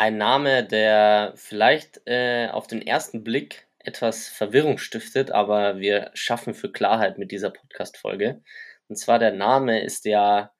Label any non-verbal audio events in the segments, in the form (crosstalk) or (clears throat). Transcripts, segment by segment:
Ein Name, der vielleicht äh, auf den ersten Blick etwas Verwirrung stiftet, aber wir schaffen für Klarheit mit dieser Podcast-Folge. Und zwar der Name ist ja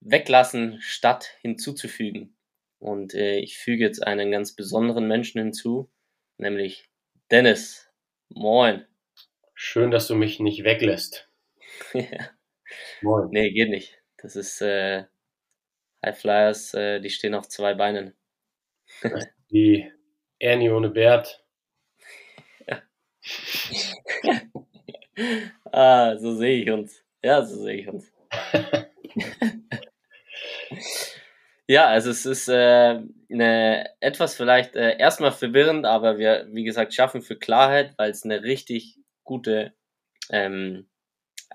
weglassen statt hinzuzufügen. Und äh, ich füge jetzt einen ganz besonderen Menschen hinzu, nämlich Dennis. Moin. Schön, dass du mich nicht weglässt. (laughs) ja. Moin. Nee, geht nicht. Das ist äh, High Flyers, äh, die stehen auf zwei Beinen. Die Ernie ohne Bert. (laughs) ah, so sehe ich uns. Ja, so sehe ich uns. (laughs) ja, also es ist äh, eine, etwas vielleicht äh, erstmal verwirrend, aber wir, wie gesagt, schaffen für Klarheit, weil es eine richtig gute, ähm,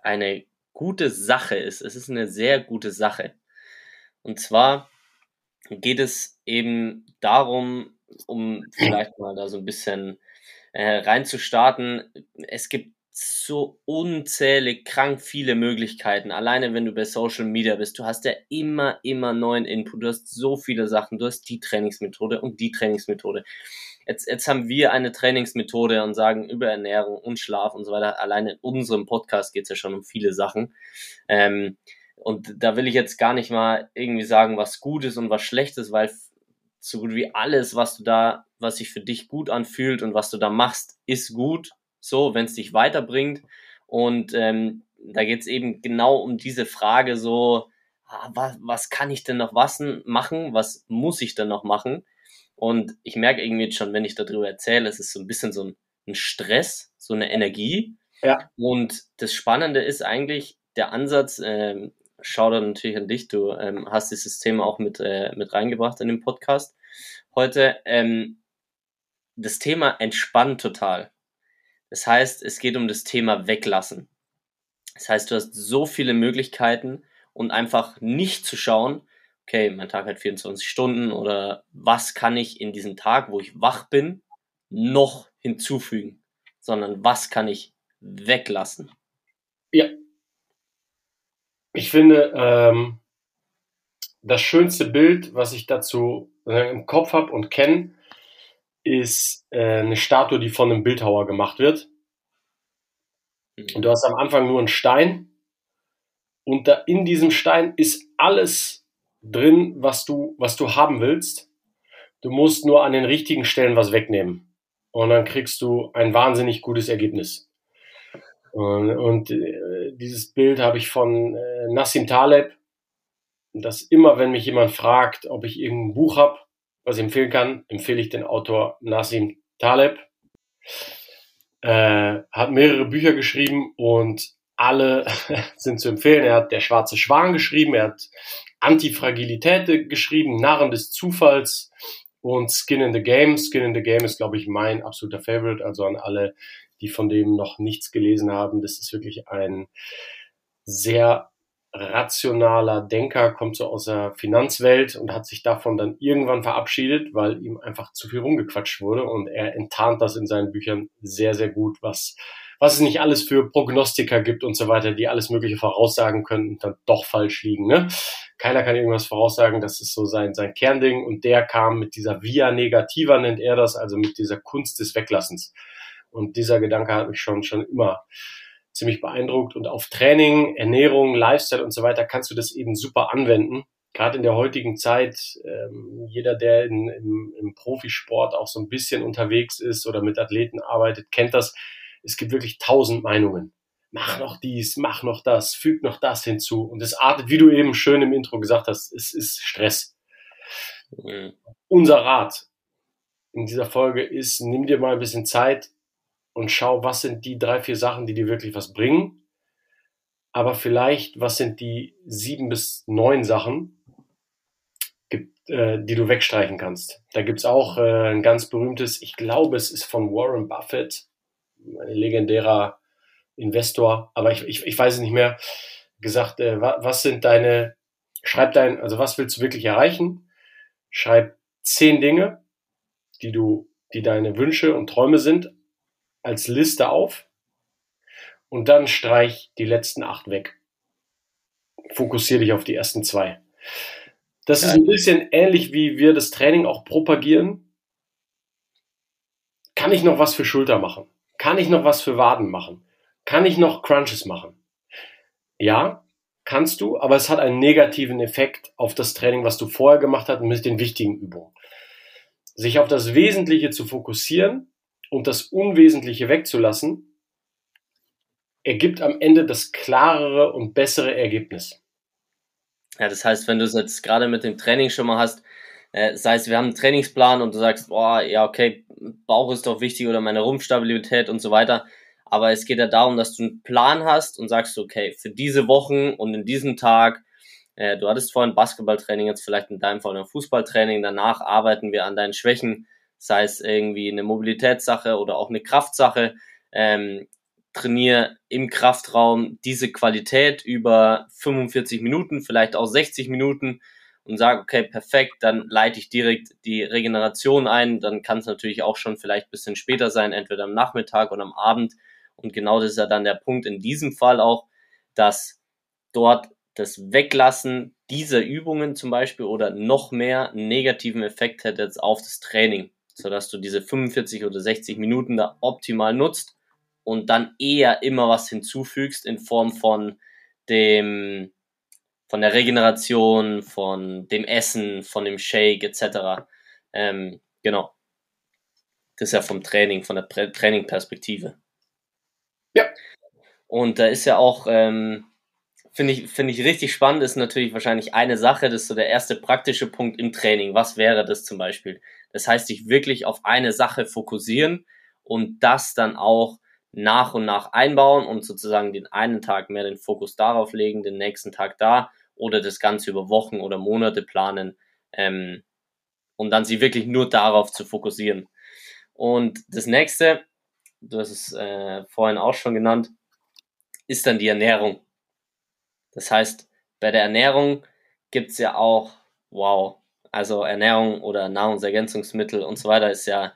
eine gute Sache ist. Es ist eine sehr gute Sache. Und zwar geht es eben darum, um vielleicht mal da so ein bisschen äh, reinzustarten. Es gibt so unzählig krank viele Möglichkeiten. Alleine wenn du bei Social Media bist, du hast ja immer, immer neuen Input. Du hast so viele Sachen. Du hast die Trainingsmethode und die Trainingsmethode. Jetzt, jetzt haben wir eine Trainingsmethode und sagen über Ernährung und Schlaf und so weiter. Alleine in unserem Podcast geht es ja schon um viele Sachen. Ähm, und da will ich jetzt gar nicht mal irgendwie sagen, was gut ist und was schlecht ist, weil so gut wie alles, was du da, was sich für dich gut anfühlt und was du da machst, ist gut. So, wenn es dich weiterbringt. Und ähm, da geht es eben genau um diese Frage so, ah, was, was kann ich denn noch was machen? Was muss ich denn noch machen? Und ich merke irgendwie jetzt schon, wenn ich darüber erzähle, es ist so ein bisschen so ein, ein Stress, so eine Energie. Ja. Und das Spannende ist eigentlich der Ansatz, ähm, schau dann natürlich an dich. Du ähm, hast dieses Thema auch mit, äh, mit reingebracht in den Podcast heute. Ähm, das Thema entspannt total. Das heißt, es geht um das Thema weglassen. Das heißt, du hast so viele Möglichkeiten und einfach nicht zu schauen, okay, mein Tag hat 24 Stunden oder was kann ich in diesem Tag, wo ich wach bin, noch hinzufügen, sondern was kann ich weglassen. Ja, ich finde, ähm, das schönste Bild, was ich dazu äh, im Kopf habe und kenne, ist äh, eine Statue, die von einem Bildhauer gemacht wird. Mhm. Und du hast am Anfang nur einen Stein und da in diesem Stein ist alles drin, was du, was du haben willst. Du musst nur an den richtigen Stellen was wegnehmen. Und dann kriegst du ein wahnsinnig gutes Ergebnis. Und, und äh, dieses Bild habe ich von äh, Nassim Taleb, dass immer, wenn mich jemand fragt, ob ich irgendein Buch habe, was ich empfehlen kann, empfehle ich den Autor Nassim Taleb. Äh, hat mehrere Bücher geschrieben und alle (laughs) sind zu empfehlen. Er hat Der schwarze Schwan geschrieben, er hat Antifragilität geschrieben, Narren des Zufalls und Skin in the Game. Skin in the Game ist, glaube ich, mein absoluter Favorite. Also an alle, die von dem noch nichts gelesen haben. Das ist wirklich ein sehr rationaler Denker, kommt so aus der Finanzwelt und hat sich davon dann irgendwann verabschiedet, weil ihm einfach zu viel rumgequatscht wurde und er enttarnt das in seinen Büchern sehr, sehr gut, was, was es nicht alles für Prognostiker gibt und so weiter, die alles Mögliche voraussagen können und dann doch falsch liegen. Ne? Keiner kann irgendwas voraussagen, das ist so sein, sein Kernding und der kam mit dieser Via Negativa, nennt er das, also mit dieser Kunst des Weglassens. Und dieser Gedanke hat mich schon, schon immer ziemlich beeindruckt. Und auf Training, Ernährung, Lifestyle und so weiter kannst du das eben super anwenden. gerade in der heutigen Zeit, ähm, jeder, der in, im, im Profisport auch so ein bisschen unterwegs ist oder mit Athleten arbeitet, kennt das. Es gibt wirklich tausend Meinungen. Mach noch dies, mach noch das, füg noch das hinzu. Und es artet, wie du eben schön im Intro gesagt hast, es ist Stress. Mhm. Unser Rat in dieser Folge ist, nimm dir mal ein bisschen Zeit und schau, was sind die drei, vier Sachen, die dir wirklich was bringen. Aber vielleicht, was sind die sieben bis neun Sachen, äh, die du wegstreichen kannst. Da gibt's auch äh, ein ganz berühmtes, ich glaube, es ist von Warren Buffett, ein legendärer Investor, aber ich, ich, ich weiß es nicht mehr, gesagt, äh, was, was sind deine, schreib dein, also was willst du wirklich erreichen? Schreib zehn Dinge, die du, die deine Wünsche und Träume sind, als Liste auf und dann streich die letzten acht weg. Fokussiere dich auf die ersten zwei. Das ist ein bisschen ähnlich, wie wir das Training auch propagieren. Kann ich noch was für Schulter machen? Kann ich noch was für Waden machen? Kann ich noch Crunches machen? Ja, kannst du, aber es hat einen negativen Effekt auf das Training, was du vorher gemacht hast mit den wichtigen Übungen. Sich auf das Wesentliche zu fokussieren und das Unwesentliche wegzulassen, ergibt am Ende das klarere und bessere Ergebnis. Ja, das heißt, wenn du es jetzt gerade mit dem Training schon mal hast, äh, sei es, wir haben einen Trainingsplan und du sagst, boah, ja, okay, Bauch ist doch wichtig oder meine Rumpfstabilität und so weiter. Aber es geht ja darum, dass du einen Plan hast und sagst, okay, für diese Wochen und in diesem Tag, äh, du hattest vorhin Basketballtraining, jetzt vielleicht in deinem Fall ein Fußballtraining, danach arbeiten wir an deinen Schwächen, sei es irgendwie eine Mobilitätssache oder auch eine Kraftsache. Ähm, trainiere im Kraftraum diese Qualität über 45 Minuten, vielleicht auch 60 Minuten und sage, okay, perfekt, dann leite ich direkt die Regeneration ein. Dann kann es natürlich auch schon vielleicht ein bisschen später sein, entweder am Nachmittag oder am Abend. Und genau das ist ja dann der Punkt in diesem Fall auch, dass dort das Weglassen dieser Übungen zum Beispiel oder noch mehr negativen Effekt hätte jetzt auf das Training, sodass du diese 45 oder 60 Minuten da optimal nutzt und dann eher immer was hinzufügst in Form von dem, von der Regeneration, von dem Essen, von dem Shake etc. Ähm, genau. Das ist ja vom Training, von der Training-Perspektive. Ja. Und da ist ja auch, ähm, finde ich, finde ich richtig spannend, ist natürlich wahrscheinlich eine Sache, das ist so der erste praktische Punkt im Training. Was wäre das zum Beispiel? Das heißt, sich wirklich auf eine Sache fokussieren und das dann auch nach und nach einbauen und sozusagen den einen Tag mehr den Fokus darauf legen, den nächsten Tag da oder das Ganze über Wochen oder Monate planen ähm, und dann sie wirklich nur darauf zu fokussieren. Und das nächste, du hast es äh, vorhin auch schon genannt, ist dann die Ernährung. Das heißt, bei der Ernährung gibt's ja auch, wow, also Ernährung oder Nahrungsergänzungsmittel und so weiter ist ja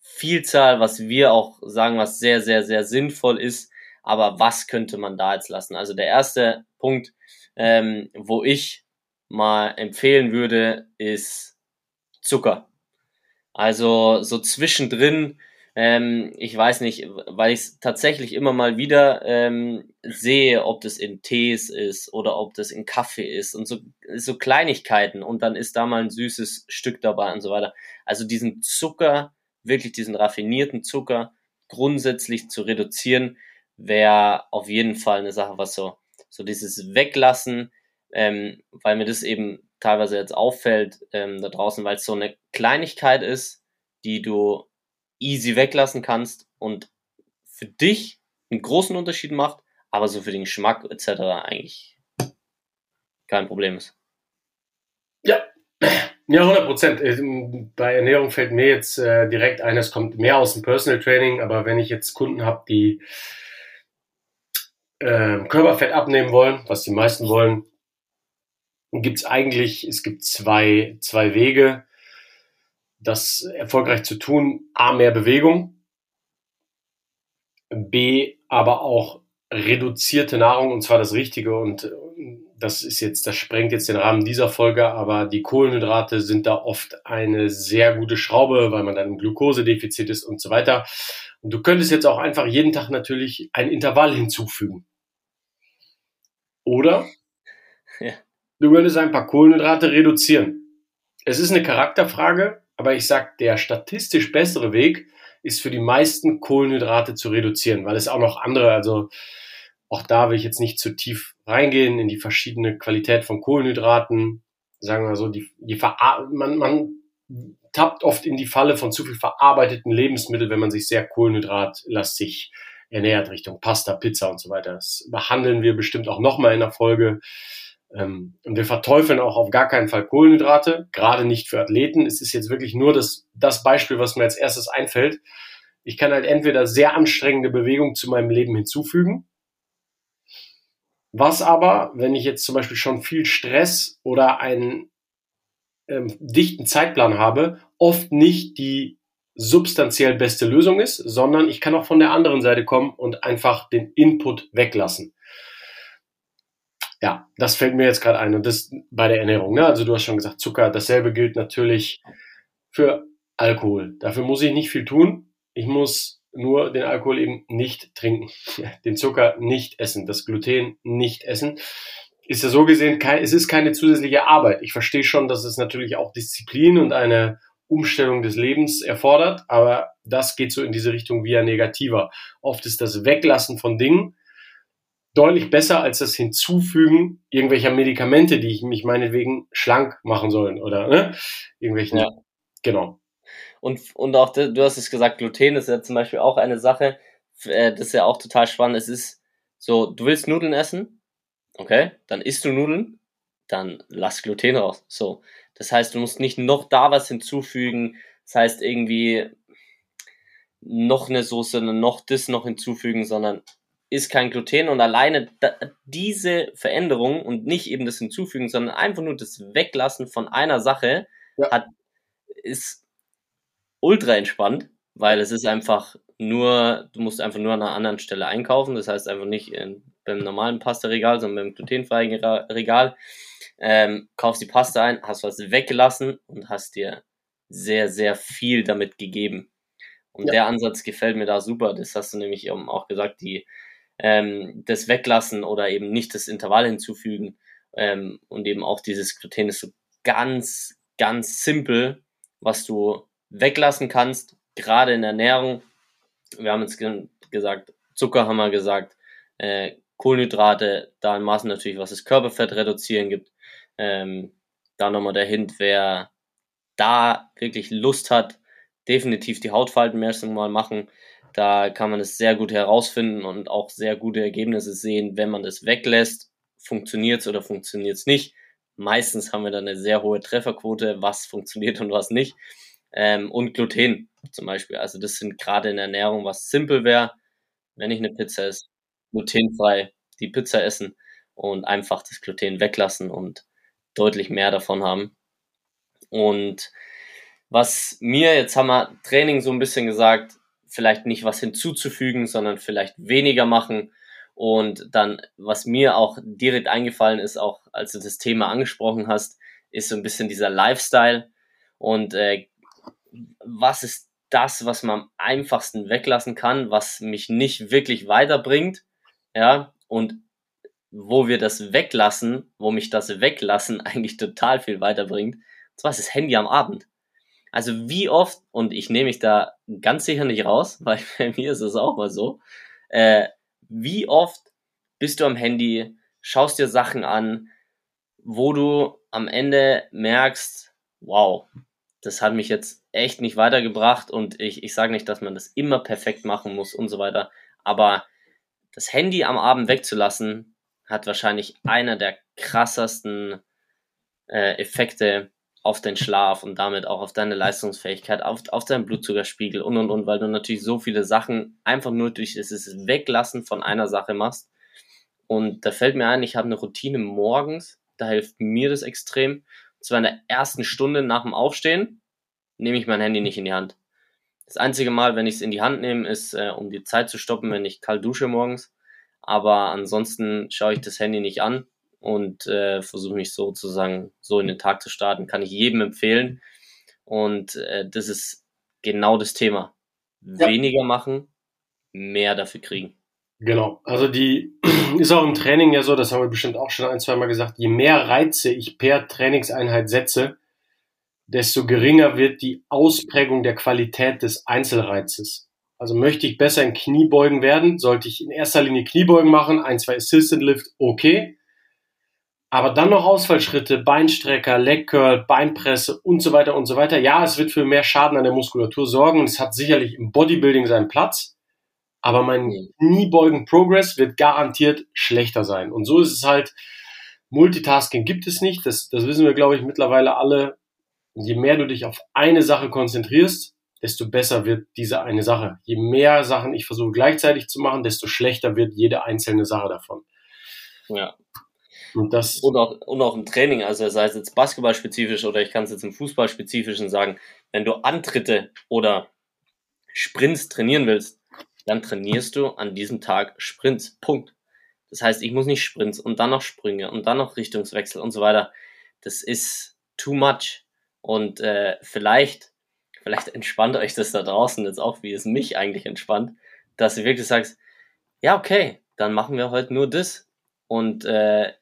Vielzahl, was wir auch sagen, was sehr, sehr, sehr sinnvoll ist. Aber was könnte man da jetzt lassen? Also der erste Punkt, ähm, wo ich mal empfehlen würde, ist Zucker. Also so zwischendrin, ähm, ich weiß nicht, weil ich es tatsächlich immer mal wieder ähm, sehe, ob das in Tees ist oder ob das in Kaffee ist und so, so Kleinigkeiten und dann ist da mal ein süßes Stück dabei und so weiter. Also diesen Zucker wirklich diesen raffinierten Zucker grundsätzlich zu reduzieren, wäre auf jeden Fall eine Sache, was so, so dieses Weglassen, ähm, weil mir das eben teilweise jetzt auffällt ähm, da draußen, weil es so eine Kleinigkeit ist, die du easy weglassen kannst und für dich einen großen Unterschied macht, aber so für den Geschmack etc. eigentlich kein Problem ist. Ja, ja, 100 Prozent. Äh, bei Ernährung fällt mir jetzt äh, direkt ein, es kommt mehr aus dem Personal Training, aber wenn ich jetzt Kunden habe, die äh, Körperfett abnehmen wollen, was die meisten wollen, gibt es eigentlich, es gibt zwei, zwei Wege, das erfolgreich zu tun. A, mehr Bewegung. B, aber auch reduzierte Nahrung und zwar das Richtige und das ist jetzt, das sprengt jetzt den Rahmen dieser Folge, aber die Kohlenhydrate sind da oft eine sehr gute Schraube, weil man dann im Glukosedefizit ist und so weiter. Und du könntest jetzt auch einfach jeden Tag natürlich ein Intervall hinzufügen. Oder? Ja. du würdest ein paar Kohlenhydrate reduzieren. Es ist eine Charakterfrage, aber ich sag, der statistisch bessere Weg ist für die meisten Kohlenhydrate zu reduzieren, weil es auch noch andere, also auch da will ich jetzt nicht zu tief reingehen in die verschiedene Qualität von Kohlenhydraten. Sagen wir so, die, die man, man tappt oft in die Falle von zu viel verarbeiteten Lebensmitteln, wenn man sich sehr kohlenhydratlastig ernährt, Richtung Pasta, Pizza und so weiter. Das behandeln wir bestimmt auch nochmal in der Folge. Ähm, und wir verteufeln auch auf gar keinen Fall Kohlenhydrate, gerade nicht für Athleten. Es ist jetzt wirklich nur das, das Beispiel, was mir als erstes einfällt. Ich kann halt entweder sehr anstrengende Bewegung zu meinem Leben hinzufügen, was aber, wenn ich jetzt zum Beispiel schon viel Stress oder einen ähm, dichten Zeitplan habe, oft nicht die substanziell beste Lösung ist, sondern ich kann auch von der anderen Seite kommen und einfach den Input weglassen. Ja, das fällt mir jetzt gerade ein und das bei der Ernährung. Ne? Also du hast schon gesagt, Zucker, dasselbe gilt natürlich für Alkohol. Dafür muss ich nicht viel tun. Ich muss nur den Alkohol eben nicht trinken, (laughs) den Zucker nicht essen, das Gluten nicht essen ist ja so gesehen, kein, es ist keine zusätzliche Arbeit. Ich verstehe schon, dass es natürlich auch Disziplin und eine Umstellung des Lebens erfordert, aber das geht so in diese Richtung via negativer. Oft ist das Weglassen von Dingen deutlich besser als das Hinzufügen irgendwelcher Medikamente, die ich mich meinetwegen schlank machen sollen oder ne? irgendwelchen. Ja. Genau. Und, und auch, du hast es gesagt, Gluten ist ja zum Beispiel auch eine Sache, äh, das ist ja auch total spannend. Es ist so, du willst Nudeln essen, Okay, dann isst du Nudeln, dann lass Gluten raus. So. Das heißt, du musst nicht noch da was hinzufügen. Das heißt, irgendwie noch eine Soße, noch das noch hinzufügen, sondern ist kein Gluten und alleine da, diese Veränderung und nicht eben das hinzufügen, sondern einfach nur das Weglassen von einer Sache ja. hat, ist ultra entspannt, weil es ist einfach nur, du musst einfach nur an einer anderen Stelle einkaufen. Das heißt einfach nicht in beim normalen Pasta-Regal, sondern beim glutenfreien Regal. Ähm, kaufst die Pasta ein, hast was weggelassen und hast dir sehr, sehr viel damit gegeben. Und ja. der Ansatz gefällt mir da super. Das hast du nämlich auch gesagt, die, ähm, das Weglassen oder eben nicht das Intervall hinzufügen ähm, und eben auch dieses Gluten ist so ganz, ganz simpel, was du weglassen kannst, gerade in der Ernährung. Wir haben jetzt gesagt, Zucker haben wir gesagt, äh, Kohlenhydrate, da in Maßen natürlich, was das Körperfett reduzieren gibt. Ähm, da nochmal der Hint, wer da wirklich Lust hat, definitiv die Hautfaltenmessung mal machen. Da kann man es sehr gut herausfinden und auch sehr gute Ergebnisse sehen, wenn man das weglässt. Funktioniert es oder funktioniert es nicht? Meistens haben wir dann eine sehr hohe Trefferquote, was funktioniert und was nicht. Ähm, und Gluten zum Beispiel. Also das sind gerade in der Ernährung, was simpel wäre, wenn ich eine Pizza esse, glutenfrei die Pizza essen und einfach das Gluten weglassen und deutlich mehr davon haben. Und was mir, jetzt haben wir Training so ein bisschen gesagt, vielleicht nicht was hinzuzufügen, sondern vielleicht weniger machen. Und dann, was mir auch direkt eingefallen ist, auch als du das Thema angesprochen hast, ist so ein bisschen dieser Lifestyle. Und äh, was ist das, was man am einfachsten weglassen kann, was mich nicht wirklich weiterbringt, ja, und wo wir das weglassen, wo mich das Weglassen (laughs) eigentlich total viel weiterbringt, und zwar ist das Handy am Abend. Also wie oft, und ich nehme mich da ganz sicher nicht raus, (laughs) weil bei mir ist es auch mal so, äh, wie oft bist du am Handy, schaust dir Sachen an, wo du am Ende merkst, wow, das hat mich jetzt echt nicht weitergebracht und ich, ich sage nicht, dass man das immer perfekt machen muss und so weiter, aber das Handy am Abend wegzulassen, hat wahrscheinlich einer der krassesten äh, Effekte auf den Schlaf und damit auch auf deine Leistungsfähigkeit, auf, auf deinen Blutzuckerspiegel und und und, weil du natürlich so viele Sachen einfach nur durch das Weglassen von einer Sache machst. Und da fällt mir ein, ich habe eine Routine morgens, da hilft mir das extrem. Und zwar in der ersten Stunde nach dem Aufstehen nehme ich mein Handy nicht in die Hand. Das einzige Mal, wenn ich es in die Hand nehme, ist, äh, um die Zeit zu stoppen, wenn ich kalt dusche morgens. Aber ansonsten schaue ich das Handy nicht an und äh, versuche mich sozusagen so in den Tag zu starten. Kann ich jedem empfehlen. Und äh, das ist genau das Thema. Ja. Weniger machen, mehr dafür kriegen. Genau. Also die (clears throat) ist auch im Training ja so, das haben wir bestimmt auch schon ein, zwei Mal gesagt, je mehr Reize ich per Trainingseinheit setze, desto geringer wird die Ausprägung der Qualität des Einzelreizes. Also möchte ich besser in Kniebeugen werden, sollte ich in erster Linie Kniebeugen machen, ein, zwei Assistant Lift, okay. Aber dann noch Ausfallschritte, Beinstrecker, Leg Curl, Beinpresse und so weiter und so weiter. Ja, es wird für mehr Schaden an der Muskulatur sorgen und es hat sicherlich im Bodybuilding seinen Platz. Aber mein Kniebeugen Progress wird garantiert schlechter sein. Und so ist es halt, Multitasking gibt es nicht. Das, das wissen wir, glaube ich, mittlerweile alle. Je mehr du dich auf eine Sache konzentrierst, desto besser wird diese eine Sache. Je mehr Sachen ich versuche gleichzeitig zu machen, desto schlechter wird jede einzelne Sache davon. Ja. Und das. Und auch, und auch im Training, also sei es jetzt basketballspezifisch oder ich kann es jetzt im Fußballspezifischen sagen, wenn du Antritte oder Sprints trainieren willst, dann trainierst du an diesem Tag Sprints. Punkt. Das heißt, ich muss nicht Sprints und dann noch Sprünge und dann noch Richtungswechsel und so weiter. Das ist too much. Und äh, vielleicht vielleicht entspannt euch das da draußen jetzt auch, wie es mich eigentlich entspannt, dass ihr wirklich sagst, ja, okay, dann machen wir heute nur das. Und äh,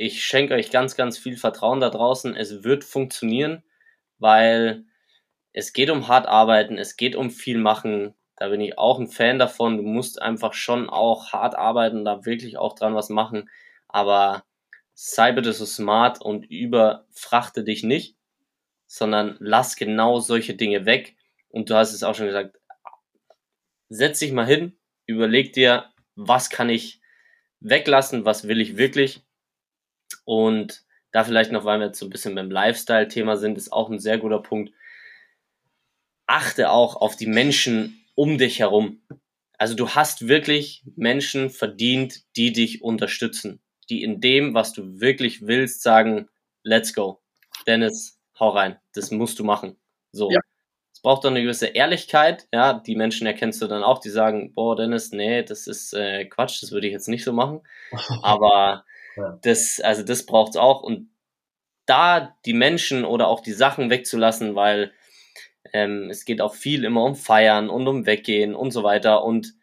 ich schenke euch ganz, ganz viel Vertrauen da draußen. Es wird funktionieren, weil es geht um hart arbeiten, es geht um viel machen. Da bin ich auch ein Fan davon. Du musst einfach schon auch hart arbeiten, da wirklich auch dran was machen. Aber sei bitte so smart und überfrachte dich nicht sondern lass genau solche Dinge weg. Und du hast es auch schon gesagt, setz dich mal hin, überleg dir, was kann ich weglassen, was will ich wirklich. Und da vielleicht noch, weil wir jetzt so ein bisschen beim Lifestyle-Thema sind, ist auch ein sehr guter Punkt. Achte auch auf die Menschen um dich herum. Also du hast wirklich Menschen verdient, die dich unterstützen, die in dem, was du wirklich willst, sagen, let's go. Dennis, hau rein, das musst du machen. So. Ja. Es braucht doch eine gewisse Ehrlichkeit, ja, die Menschen erkennst du dann auch, die sagen, boah, Dennis, nee, das ist äh, Quatsch, das würde ich jetzt nicht so machen. (laughs) Aber ja. das, also das braucht's auch. Und da die Menschen oder auch die Sachen wegzulassen, weil ähm, es geht auch viel immer um Feiern und um Weggehen und so weiter. Und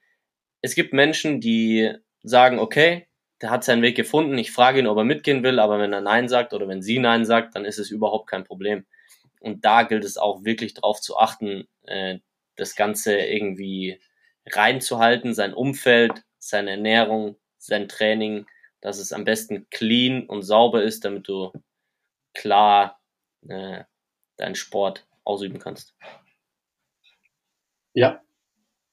es gibt Menschen, die sagen, okay, der hat seinen Weg gefunden. Ich frage ihn, ob er mitgehen will, aber wenn er Nein sagt oder wenn sie Nein sagt, dann ist es überhaupt kein Problem. Und da gilt es auch wirklich darauf zu achten, äh, das Ganze irgendwie reinzuhalten, sein Umfeld, seine Ernährung, sein Training, dass es am besten clean und sauber ist, damit du klar äh, deinen Sport ausüben kannst. Ja,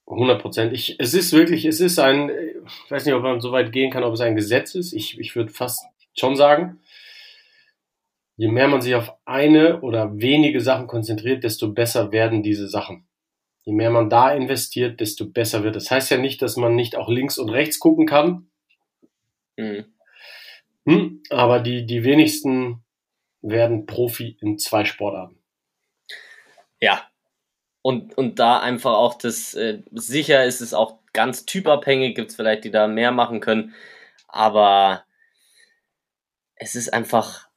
100 Prozent. es ist wirklich, es ist ein, ich weiß nicht, ob man so weit gehen kann, ob es ein Gesetz ist. Ich, ich würde fast schon sagen, je mehr man sich auf eine oder wenige Sachen konzentriert, desto besser werden diese Sachen. Je mehr man da investiert, desto besser wird. Das heißt ja nicht, dass man nicht auch links und rechts gucken kann. Mhm. Hm, aber die, die wenigsten werden Profi in zwei Sportarten. Ja, und, und da einfach auch das, äh, sicher ist es auch ganz typabhängig, gibt es vielleicht, die da mehr machen können, aber es ist einfach,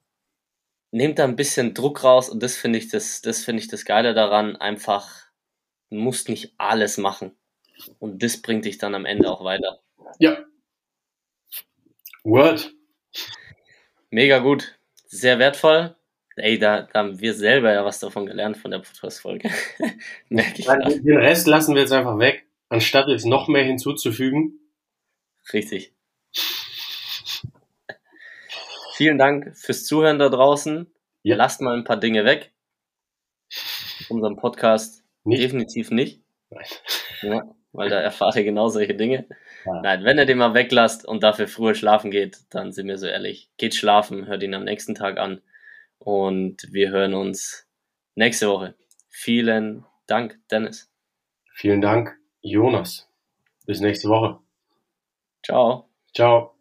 nehmt da ein bisschen Druck raus und das finde ich das, das finde ich das Geile daran, einfach, musst nicht alles machen. Und das bringt dich dann am Ende auch weiter. Ja. Word. Mega gut. Sehr wertvoll. Ey, da, da haben wir selber ja was davon gelernt von der Podcast-Folge. (laughs) Den Rest lassen wir jetzt einfach weg, anstatt jetzt noch mehr hinzuzufügen. Richtig. Vielen Dank fürs Zuhören da draußen. Ja. Lasst mal ein paar Dinge weg. Unserem Podcast nicht. definitiv nicht. Nein. Ja, weil da erfahrt ihr genau solche Dinge. Ja. Nein, wenn ihr den mal weglasst und dafür früher schlafen geht, dann sind wir so ehrlich. Geht schlafen, hört ihn am nächsten Tag an und wir hören uns nächste Woche. Vielen Dank, Dennis. Vielen Dank, Jonas. Bis nächste Woche. Ciao. Ciao.